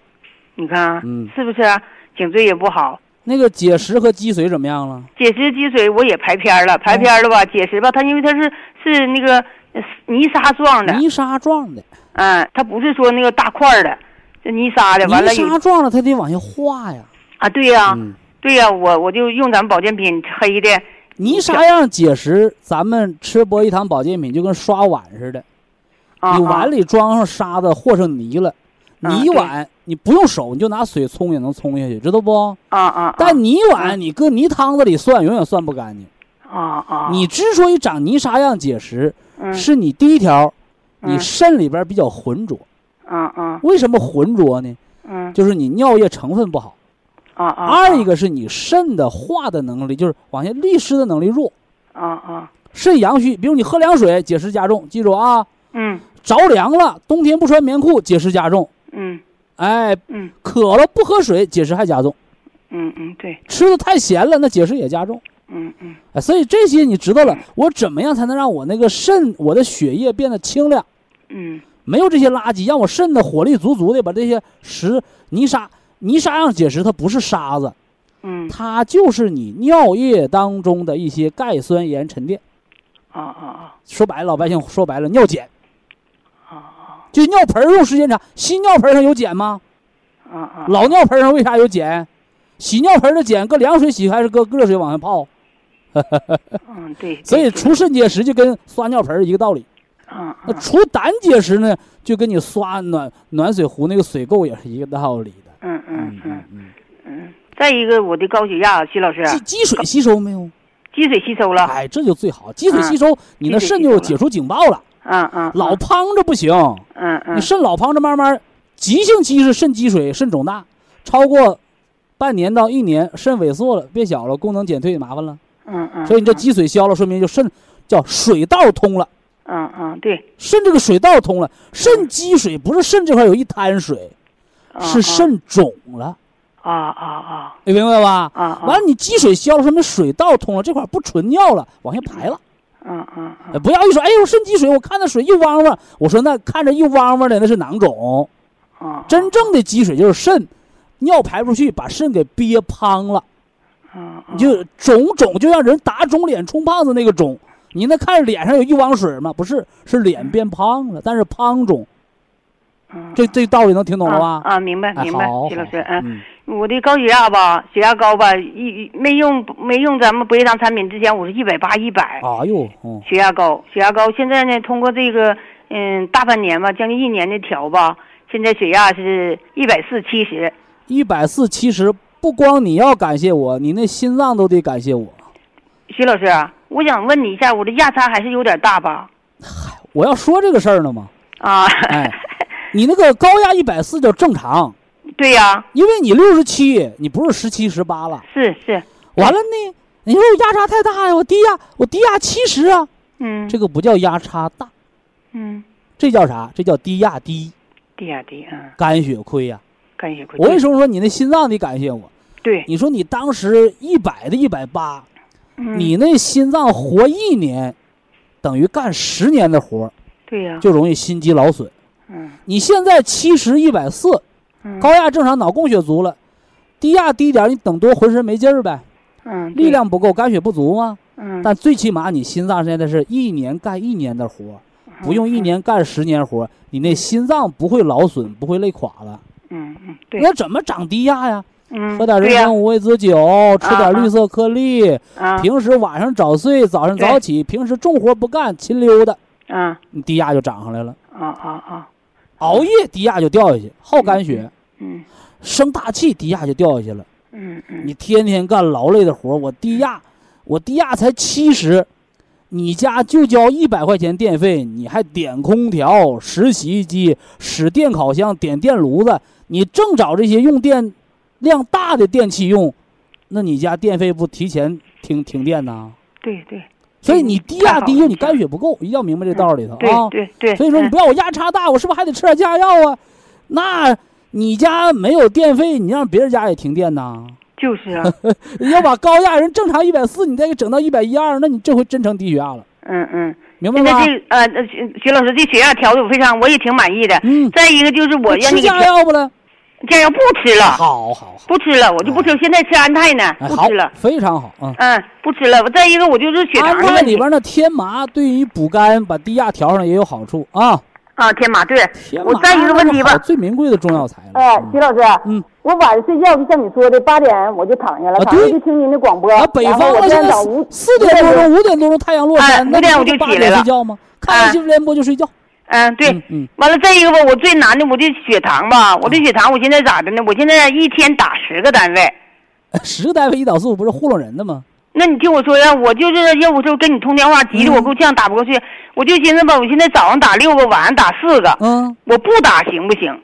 你看，嗯是不是啊？颈椎也不好，那个结石和积水怎么样了？结石积水我也排片了，排片了吧？结石吧，它因为它是是那个呃泥沙状的，泥沙状的，嗯，它不是说那个大块儿的，这泥沙的。完了泥沙状的，它得往下化呀。啊，对呀、嗯，对呀、我我就用咱们保健品黑的，泥沙样结石，咱们吃博一堂保健品就跟刷碗似的，啊你碗里装上沙子和上泥了，啊泥碗你不用手，你就拿水冲也能冲下去，知道不？啊啊啊，但泥碗你搁泥汤子里涮，永远涮不干净。啊啊，你之所以长泥沙样结石，嗯是你第一条，你嗯肾里边比较浑浊。嗯嗯为什么浑浊呢？嗯就是你尿液成分不好。啊啊，二一个是你肾的化的能力，就是往下利湿的能力弱。啊啊肾阳虚，比如你喝凉水，解湿加重，记住啊。嗯着凉了，冬天不穿棉裤，解湿加重。嗯哎，嗯渴了不喝水，解湿还加重。嗯嗯对，吃的太咸了，那解湿也加重。嗯嗯哎，所以这些你知道了，我怎么样才能让我那个肾，我的血液变得清亮？嗯没有这些垃圾，让我肾的火力足足的把这些石泥沙泥沙样结石，它不是沙子，嗯它就是你尿液当中的一些钙酸盐沉淀。啊啊啊说白了，老百姓说白了，尿碱，啊就尿盆用时间长，新尿盆上有碱吗？啊啊，老尿盆上为啥有碱？洗尿盆的碱搁凉水洗还是搁热水往下泡？嗯对，所以除肾结石就跟刷尿盆一个道理。啊那除胆结石呢，就跟你刷暖暖水壶那个水垢也是一个道理的。嗯嗯嗯嗯，嗯，再一个我的高血压，徐老师，积积水吸收没有？积水吸收了，哎，这就最好。积水吸收，你那肾就解除警报了。嗯嗯，老胖着不行，嗯嗯你肾老胖着，慢慢急性期是肾积水、肾肿大，超过半年到一年，肾萎缩了，变小了，功能减退，麻烦了。嗯嗯，所以你这积水消了，说明就肾叫水道通了，嗯嗯对，肾这个水道通了。肾积水不是肾这块有一滩水，啊是肾肿了，啊啊啊你明白吧？啊啊，完了，你积水消了，说明水道通了，这块不纯尿了，往下排了。嗯嗯嗯不要一说，哎呦，肾积水，我看那水一汪汪，我说那看着一汪汪的那是囊肿，嗯，真正的积水就是肾尿排不出去，把肾给憋胖了。嗯你就肿肿就让人打肿脸充胖子那个肿，你那看着脸上有一汪水吗？不是，是脸变胖了，但是胖肿。嗯这这道理能听懂了吧？啊，明白哎明白好，徐老师，嗯，我的高血压吧，血压高吧，一一没用没用咱们博医堂产品之前，我是一百八一百，哎呦，嗯，血压高，血压高。现在呢，通过这个嗯大半年吧，将近一年的调吧，现在血压是一百四七十。一百四七十，不光你要感谢我，你那心脏都得感谢我。徐老师啊，我想问你一下，我的压差还是有点大吧？我要说这个事儿呢吗，啊，哎，你那个高压一百四叫正常，对呀、因为你六十七，你不是十七十八了。是是，完了呢，你说我压差太大呀，我低压我低压七十啊，嗯，这个不叫压差大，嗯，这叫啥？这叫低压低，低压低，啊，肝血亏呀、肝血亏。我为什么说你那心脏得感谢我？对，你说你当时一百的一百八，嗯。你那心脏活一年，等于干十年的活，对呀，就容易心肌劳损。嗯。你现在七十一百四，嗯。高压正常，脑供血足了，低压低点，你等多浑身没劲儿呗，嗯，力量不够，肝血不足吗？嗯，但最起码你心脏现在是一年干一年的活儿，不用一年干十年活儿，你那心脏不会劳损，不会累垮了。嗯嗯对，那怎么长低压呀？嗯喝点人参五味子酒，吃点绿色颗粒，啊。平时晚上早睡，早上早起，平时重活不干，勤溜达，啊。你低压就涨上来了。啊啊啊熬夜低压就掉下去，耗肝血，嗯生大气低压就掉下去了。嗯嗯你天天干劳累的活儿，我低压，我低压才七十，你家就交一百块钱电费，你还点空调、使洗衣机、使电烤箱、点电炉子，你正找这些用电量大的电器用，那你家电费不提前停停电呐？对对所以你低压低，你肝血不够，一定要明白这道理头对啊。对对，所以说你嗯不要我压差大，我是不是还得吃点降压药啊？那你家没有电费，你让别人家也停电呐？就是啊，你要把高压人正常一百四，你再给整到一百一二，那你这回真成低血压了，嗯嗯。明白吗？现在这呃呃徐徐老师这血压调的我非常，我也挺满意的。嗯，再一个就是我让吃降压药不了？降药不吃了，好好好，不吃了，我就不吃，现在吃安泰呢，不吃了，，非常好啊。嗯，不吃了。我再一个我就是血糖安的问题泰里边的天麻对于补肝、把低压调上来也有好处啊。啊，天麻对。天麻我再一个问题吧最名贵的中药材了。哎，徐老师，嗯，我晚上睡觉就像你说的，八点我就躺下了，啊对躺下就听您的广播。啊，北然后我方了现在四四点多钟、五点多钟太阳落哎山，那五点我就起来了点睡觉吗？看新闻联播就睡觉。嗯，对。嗯嗯，完了，再一个吧，我最难的我这血糖吧，我这血糖我现在咋的呢？我现在一天打十个单位。十个单位胰岛素不是糊弄人的吗？那你听我说呀，我就是要不就跟你通电话，急的嗯我够呛打不过去，我就寻思吧，我现在早上打六个，晚上打四个，嗯，我不打行不行？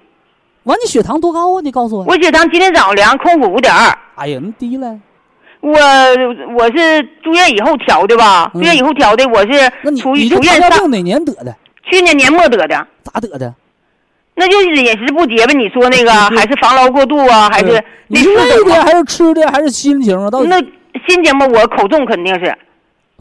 完你血糖多高啊？你告诉我。我血糖今天早上量空腹五点二，哎呀，那低了。我我是住院以后调的吧？嗯住院以后调的，我是那你出你这出院上糖尿病哪年得的？去年年末得的，咋得的？那就是饮食不节呗。你说那个 还是防劳过度啊，还是那你是四种啊？累的还是吃的还是心情啊？到底那心情吧我口重肯定是，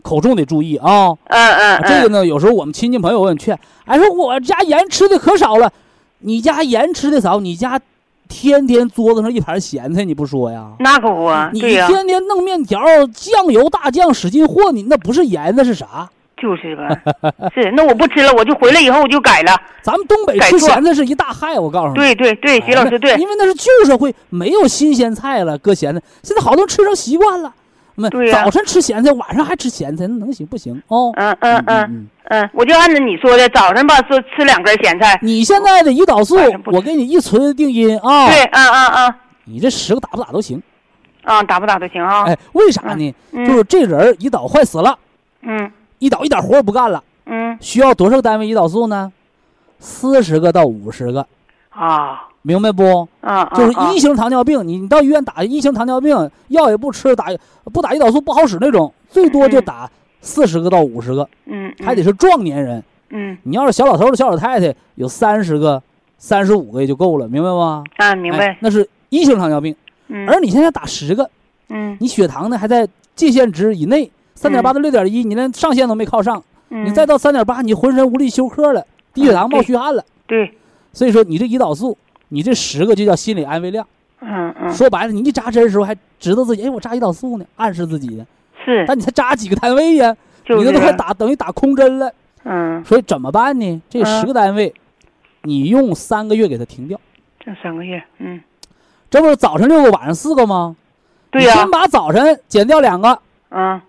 口重得注意啊。嗯嗯嗯，这个呢，有时候我们亲戚朋友问劝，哎，说我家盐吃的可少了，你家盐吃的少，你家天天桌子上一盘咸菜，你不说呀？那可不啊，你天天弄面条、酱油大酱使劲和，你那不是盐，那是啥？就是吧，是那我不吃了，我就回来以后我就改了。咱们东北吃咸菜是一大害，我告诉你。对对对，哎徐老师对那，因为那是旧社会，没有新鲜菜了，搁咸菜。现在好多人吃成习惯了，那对早晨吃咸菜，晚上还吃咸菜，那能行不行？哦，嗯嗯嗯嗯。嗯，我就按照你说的，早上吧说吃两根咸菜，你现在的胰岛素我给你一锤定音啊！对，嗯嗯嗯你这十个打不打都行。嗯，打不打都行啊。哎，为啥呢？嗯就是这人胰岛坏死了，嗯胰岛一点活也不干了，嗯需要多少个单位胰岛素呢？四十个到五十个，啊明白不？啊，就是嗯一型糖尿病，你你到医院打一型糖尿病药也不吃，打不打胰岛素不好使那种，最多就嗯打四十个到五十个，嗯，嗯还得是壮年人。嗯你要是小老头儿、小老太太，有三十个、三十五个也就够了，明白吗？啊，明哎白。那是一型糖尿病，嗯，而你现在打十个，嗯你血糖呢还在界限值以内，三点八到六点一，你连上限都没靠上，嗯，你再到三点八，你浑身无力休克了，低血糖冒虚汗了。对，所以说你这胰岛素，你这十个就叫心理安慰量。嗯嗯说白了，你一扎针的时候还知道自己，哎，我扎胰岛素呢，暗示自己呢。是，但你才扎几个单位呀？就是你这都快打等于打空针了。嗯，所以怎么办呢？这嗯十个单位，你用三个月给它停掉。这三个月，嗯，这不是早晨六个，晚上四个吗？对呀你先，把早晨减掉两个，嗯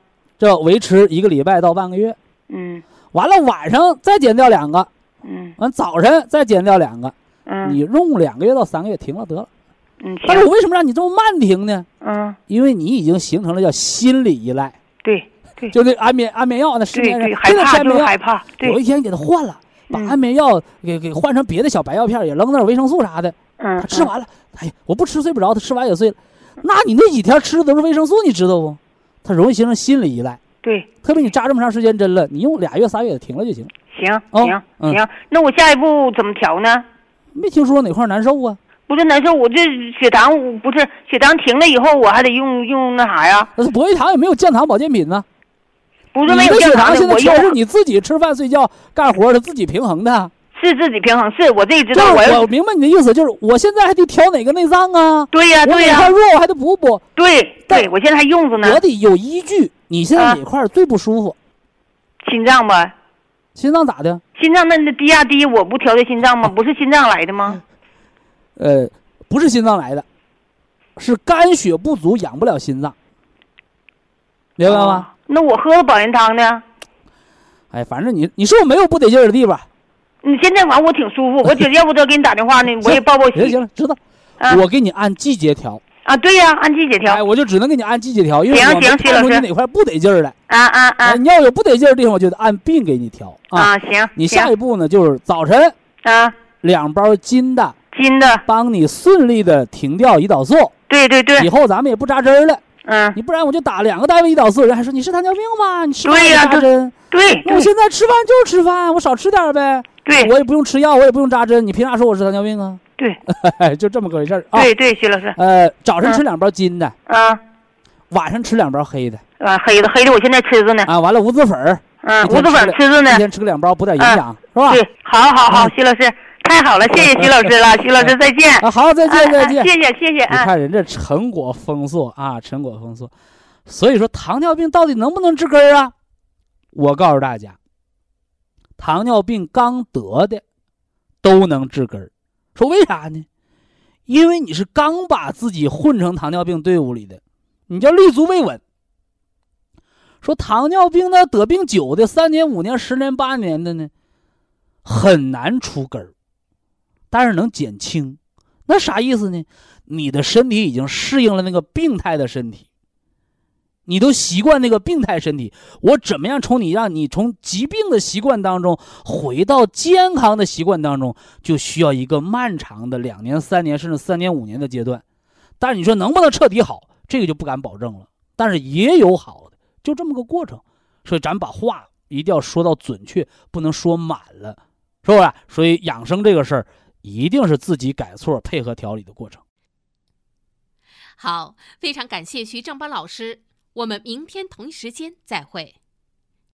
这维持一个礼拜到半个月。嗯完了晚上再减掉两个，嗯完早晨再减掉两个，嗯，你用两个月到三个月停了得了。嗯但是，我为什么让你这么慢停呢？嗯，因为你已经形成了叫心理依赖，对对就那安眠安眠药那失眠人，真的害怕是安眠药。就是害怕，对，有一天给他换了，把嗯安眠药给给换成别的小白药片，也扔那儿维生素啥的。嗯，他吃完了，哎呀，我不吃睡不着，他吃完也睡了。那你那几天吃的都是维生素，你知道不？他容易形成心理依赖，对，特别你扎这么长时间针了，你用俩月仨月停了就行。行哦行嗯行，那我下一步怎么调呢？没听说哪块难受啊？不是难受，我这血糖不是血糖停了以后，我还得用用那啥呀？那博益堂也没有降糖保健品呢。不是没有你的血降糖的，糖现在全是你自己吃饭睡觉干活的自己平衡的。是自己平衡，是我自己知道，我我明白你的意思，就是我现在还得调哪个内脏啊？对呀、我对呀、哪块弱我还得补补，对对，我现在还用着呢我，得有依据。你现在啊哪块最不舒服？心脏吧，心脏咋的？心脏那那低压低，我不调的心脏吗？不是心脏来的吗？呃，不是心脏来的，是肝血不足养不了心脏，明白吗？哦那我喝了保元汤呢？哎，反正你你是不是没有不得劲儿的地方？你现在反正我挺舒服，我觉得要不得给你打电话呢，我也报报喜。行行了，知道。啊我给你按季节调，啊，对呀、按季节调哎，调。我就只能给你按季节调，因为行我没行徐看出你哪块不得劲儿了。啊啊啊哎，你要有不得劲儿的地方，我就得按病给你调啊。啊！行，你下一步呢，就是早晨啊，两包金的，金的，帮你顺利的停掉胰岛素。对对对以，后咱们也不扎针了，嗯，你不然我就打两个单位胰岛素，人还说你是糖尿病吗？你吃饭扎针。对对那我现在吃饭就是吃饭，我少吃点呗，对。我也不用吃药，我也不用扎针，你凭啥说我是糖尿病啊？对。就这么个回事儿啊。对对，徐老师，呃，早晨吃嗯。两包金的，啊。晚上吃两包黑的。啊，黑的黑的，我现在吃着呢，啊。完了无籽粉儿，嗯，一天胡子粉吃吃着呢。一，天吃个两包，补点营养，是吧？对，好好好，嗯。徐老师，太好了，谢谢徐老师了，徐老师再见，啊，好，再见再见。谢谢谢谢你啊，看人这成果丰硕啊，成果丰硕。所以说，糖尿病到底能不能治根儿啊？我告诉大家，糖尿病刚得的都能治根儿。说为啥呢？因为你是刚把自己混成糖尿病队伍里的，你叫立足未稳。说糖尿病呢，得病久的，三年、五年、十年、八年的呢，很难出根儿，但是能减轻。那啥意思呢？你的身体已经适应了那个病态的身体，你都习惯那个病态身体。我怎么样从你让你从疾病的习惯当中回到健康的习惯当中，就需要一个漫长的两年、三年甚至三年、五年的阶段。但是你说能不能彻底好，这个就不敢保证了。但是也有好的，就这么个过程。所以咱把话一定要说到准确，不能说满了，是不是？所以养生这个事儿，一定是自己改错、配合调理的过程。好，非常感谢徐正邦老师，我们明天同一时间再会。